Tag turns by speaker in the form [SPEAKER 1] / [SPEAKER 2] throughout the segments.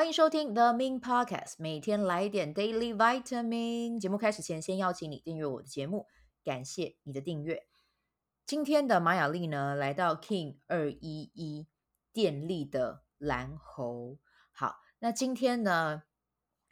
[SPEAKER 1] 欢迎收听 The Min Podcast，每天来点 Daily Vitamin。节目开始前，先邀请你订阅我的节目，感谢你的订阅。今天的马雅丽呢，来到 King 二一一电力的蓝猴。好，那今天呢，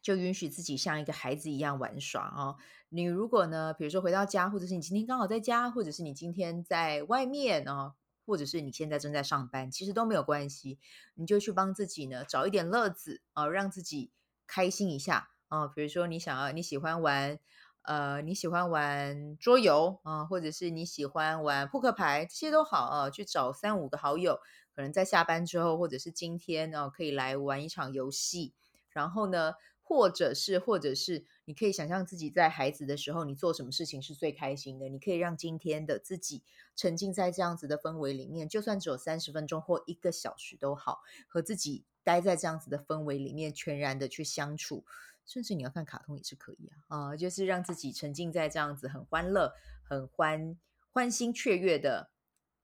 [SPEAKER 1] 就允许自己像一个孩子一样玩耍哦。你如果呢，比如说回到家，或者是你今天刚好在家，或者是你今天在外面哦。或者是你现在正在上班，其实都没有关系，你就去帮自己呢找一点乐子啊、让自己开心一下啊、比如说你想要你喜欢玩呃你喜欢玩桌游啊、或者是你喜欢玩扑克牌，这些都好啊、去找三五个好友，可能在下班之后，或者是今天呢、可以来玩一场游戏，然后呢。或者是，或者是，你可以想象自己在孩子的时候，你做什么事情是最开心的？你可以让今天的自己沉浸在这样子的氛围里面，就算只有三十分钟或一个小时都好，和自己待在这样子的氛围里面，全然的去相处，甚至你要看卡通也是可以啊，啊、就是让自己沉浸在这样子很欢乐、很欢欢欣雀跃的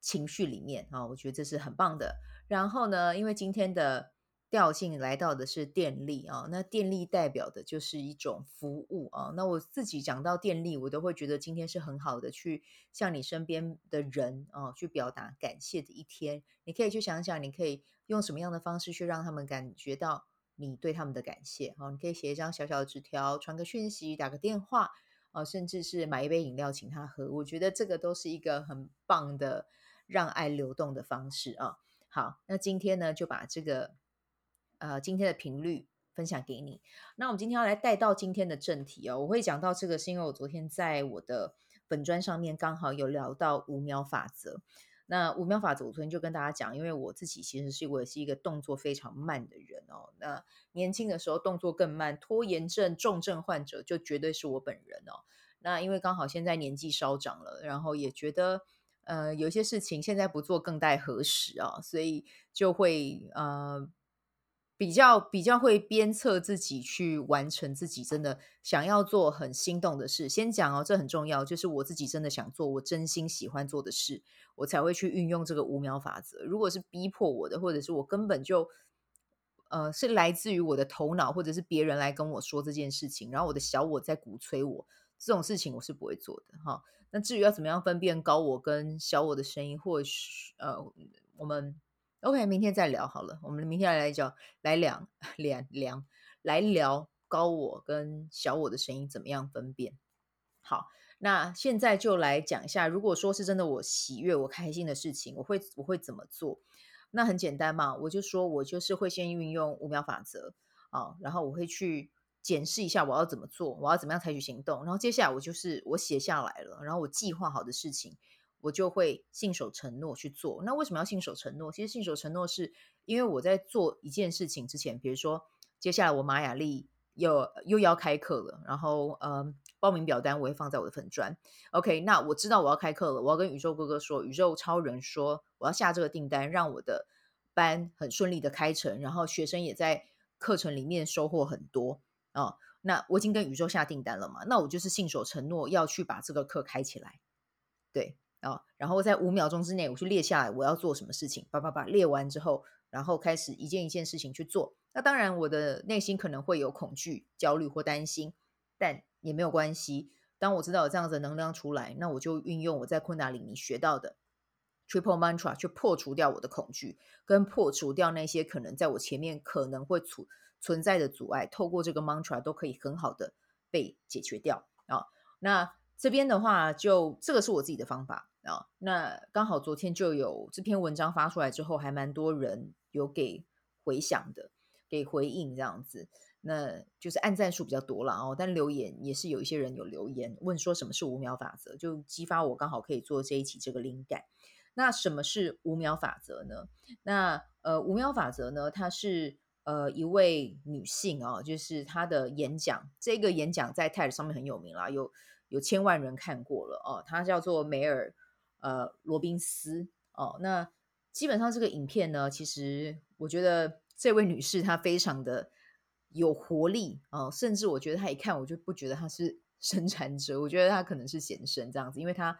[SPEAKER 1] 情绪里面啊、我觉得这是很棒的。然后呢，因为今天的。调性来到的是电力啊，那电力代表的就是一种服务啊。那我自己讲到电力，我都会觉得今天是很好的，去向你身边的人啊，去表达感谢的一天。你可以去想想，你可以用什么样的方式去让他们感觉到你对他们的感谢啊？你可以写一张小小的纸条，传个讯息，打个电话啊，甚至是买一杯饮料请他喝。我觉得这个都是一个很棒的让爱流动的方式啊。好，那今天呢，就把这个。呃，今天的频率分享给你。那我们今天要来带到今天的正题哦。我会讲到这个，是因为我昨天在我的本专上面刚好有聊到五秒法则。那五秒法则，我昨天就跟大家讲，因为我自己其实是我也是一个动作非常慢的人哦。那年轻的时候动作更慢，拖延症重症患者就绝对是我本人哦。那因为刚好现在年纪稍长了，然后也觉得呃有些事情现在不做更待何时啊，所以就会呃。比较比较会鞭策自己去完成自己真的想要做很心动的事。先讲哦，这很重要，就是我自己真的想做，我真心喜欢做的事，我才会去运用这个五秒法则。如果是逼迫我的，或者是我根本就呃是来自于我的头脑，或者是别人来跟我说这件事情，然后我的小我在鼓吹我，这种事情我是不会做的哈。那至于要怎么样分辨高我跟小我的声音，或许呃我们。OK，明天再聊好了。我们明天来讲，来聊，聊，聊，来聊高我跟小我的声音怎么样分辨。好，那现在就来讲一下，如果说是真的我喜悦、我开心的事情，我会我会怎么做？那很简单嘛，我就说我就是会先运用五秒法则啊，然后我会去检视一下我要怎么做，我要怎么样采取行动，然后接下来我就是我写下来了，然后我计划好的事情。我就会信守承诺去做。那为什么要信守承诺？其实信守承诺是因为我在做一件事情之前，比如说接下来我玛雅历又又要开课了，然后嗯，报名表单我会放在我的粉专。OK，那我知道我要开课了，我要跟宇宙哥哥说，宇宙超人说我要下这个订单，让我的班很顺利的开成，然后学生也在课程里面收获很多啊、哦。那我已经跟宇宙下订单了嘛？那我就是信守承诺要去把这个课开起来，对。啊、然后在五秒钟之内，我去列下来我要做什么事情，叭叭叭列完之后，然后开始一件一件事情去做。那当然，我的内心可能会有恐惧、焦虑或担心，但也没有关系。当我知道有这样子的能量出来，那我就运用我在困难里尼学到的 Triple Mantra 去破除掉我的恐惧，跟破除掉那些可能在我前面可能会存存在的阻碍，透过这个 Mantra 都可以很好的被解决掉啊、那这边的话，就这个是我自己的方法啊、那刚好昨天就有这篇文章发出来之后，还蛮多人有给回响的，给回应这样子。那就是按赞数比较多了哦，但留言也是有一些人有留言问说什么是五秒法则，就激发我刚好可以做这一期这个灵感。那什么是五秒法则呢？那呃，五秒法则呢，它是呃一位女性、哦，就是她的演讲，这个演讲在 TED 上面很有名啦，有。有千万人看过了哦，她叫做梅尔呃罗宾斯哦。那基本上这个影片呢，其实我觉得这位女士她非常的有活力哦，甚至我觉得她一看我就不觉得她是 生产者，我觉得她可能是显生这样子，因为她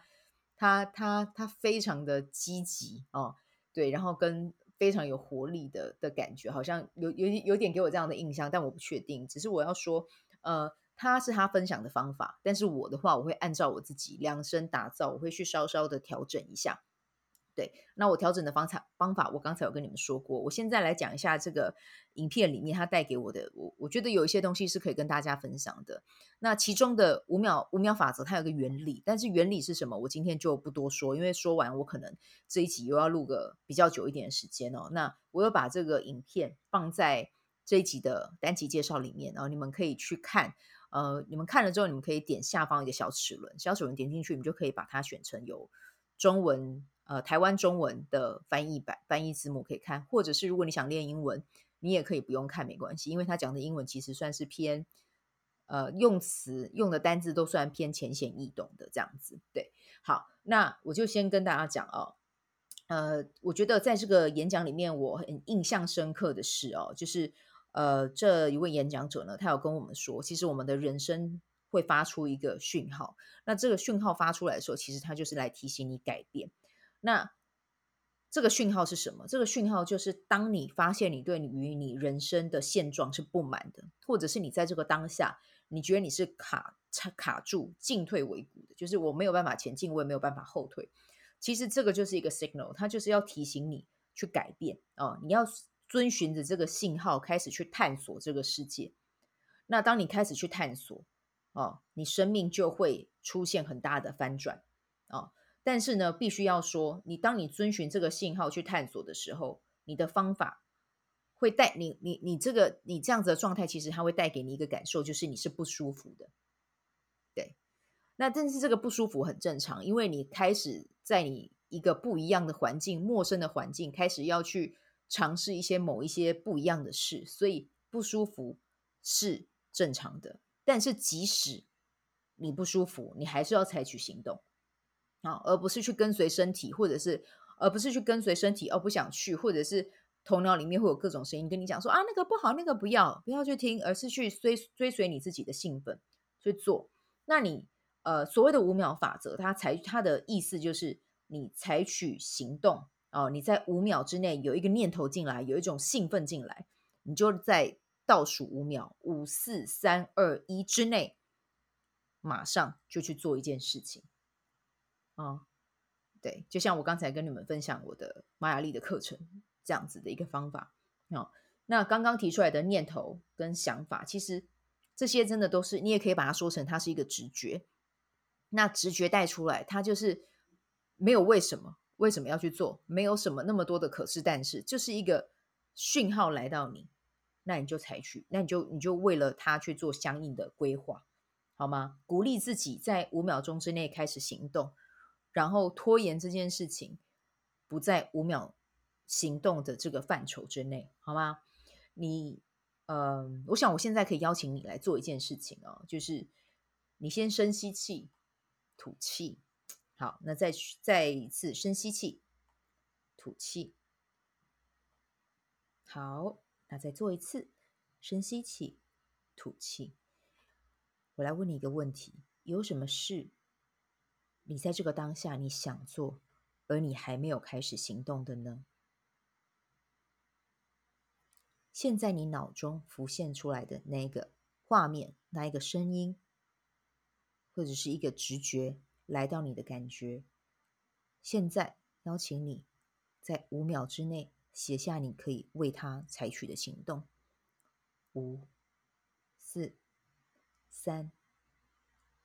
[SPEAKER 1] 她她她非常的积极哦，对，然后跟非常有活力的的感觉，好像有有有点给我这样的印象，但我不确定。只是我要说，呃，他是他分享的方法，但是我的话，我会按照我自己量身打造，我会去稍稍的调整一下。对，那我调整的方法方法，我刚才有跟你们说过。我现在来讲一下这个影片里面它带给我的，我我觉得有一些东西是可以跟大家分享的。那其中的五秒五秒法则，它有个原理，但是原理是什么，我今天就不多说，因为说完我可能这一集又要录个比较久一点的时间哦。那我有把这个影片放在这一集的单集介绍里面，然后你们可以去看。呃，你们看了之后，你们可以点下方一个小齿轮，小齿轮点进去，你们就可以把它选成有中文。呃，台湾中文的翻译版、翻译字幕可以看，或者是如果你想练英文，你也可以不用看，没关系，因为他讲的英文其实算是偏，呃，用词用的单字都算偏浅显易懂的这样子。对，好，那我就先跟大家讲哦，呃，我觉得在这个演讲里面，我很印象深刻的是哦，就是呃，这一位演讲者呢，他有跟我们说，其实我们的人生会发出一个讯号，那这个讯号发出来的时候，其实它就是来提醒你改变。那这个讯号是什么？这个讯号就是当你发现你对于你人生的现状是不满的，或者是你在这个当下，你觉得你是卡卡卡住、进退维谷的，就是我没有办法前进，我也没有办法后退。其实这个就是一个 signal，它就是要提醒你去改变啊！你要遵循着这个信号开始去探索这个世界。那当你开始去探索哦，你生命就会出现很大的翻转哦！但是呢，必须要说，你当你遵循这个信号去探索的时候，你的方法会带你，你，你这个你这样子的状态，其实它会带给你一个感受，就是你是不舒服的。对，那但是这个不舒服很正常，因为你开始在你一个不一样的环境、陌生的环境，开始要去尝试一些某一些不一样的事，所以不舒服是正常的。但是即使你不舒服，你还是要采取行动。啊，而不是去跟随身体，或者是而不是去跟随身体，而不想去，或者是头脑里面会有各种声音跟你讲说啊，那个不好，那个不要，不要去听，而是去追追随你自己的兴奋去做。那你呃所谓的五秒法则，它采它的意思就是你采取行动哦，你在五秒之内有一个念头进来，有一种兴奋进来，你就在倒数五秒，五四三二一之内，马上就去做一件事情。哦，对，就像我刚才跟你们分享我的玛雅历的课程这样子的一个方法。哦，那刚刚提出来的念头跟想法，其实这些真的都是你也可以把它说成它是一个直觉。那直觉带出来，它就是没有为什么，为什么要去做，没有什么那么多的可是但是，就是一个讯号来到你，那你就采取，那你就你就为了他去做相应的规划，好吗？鼓励自己在五秒钟之内开始行动。然后拖延这件事情不在五秒行动的这个范畴之内，好吗？你，呃，我想我现在可以邀请你来做一件事情哦，就是你先深吸气，吐气。好，那再去再一次深吸气，吐气。好，那再做一次深吸气，吐气。我来问你一个问题：有什么事？你在这个当下，你想做，而你还没有开始行动的呢？现在你脑中浮现出来的那一个画面，那一个声音，或者是一个直觉来到你的感觉，现在邀请你在五秒之内写下你可以为它采取的行动。五、四、三、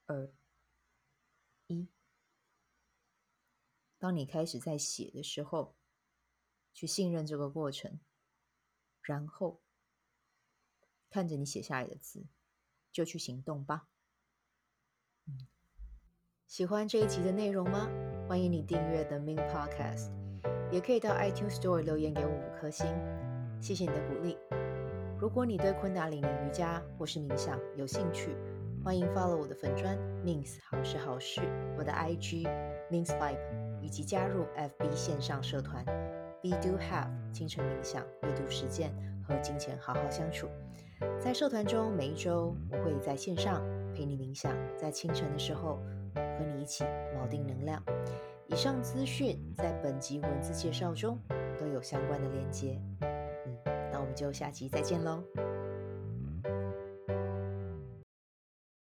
[SPEAKER 1] 二、一。当你开始在写的时候，去信任这个过程，然后看着你写下来的字，就去行动吧。嗯，喜欢这一集的内容吗？欢迎你订阅 The Min Podcast，也可以到 iTunes Store 留言给我五颗星，谢谢你的鼓励。如果你对昆达里尼瑜伽或是冥想有兴趣，欢迎 follow 我的粉专 Mins 好事好事，我的 IG Mins Vibe。以及加入 FB 线上社团 Be Do Have 清晨冥想、阅读实践和金钱好好相处。在社团中，每一周我会在线上陪你冥想，在清晨的时候和你一起锚定能量。以上资讯在本集文字介绍中都有相关的链接。嗯，那我们就下集再见喽。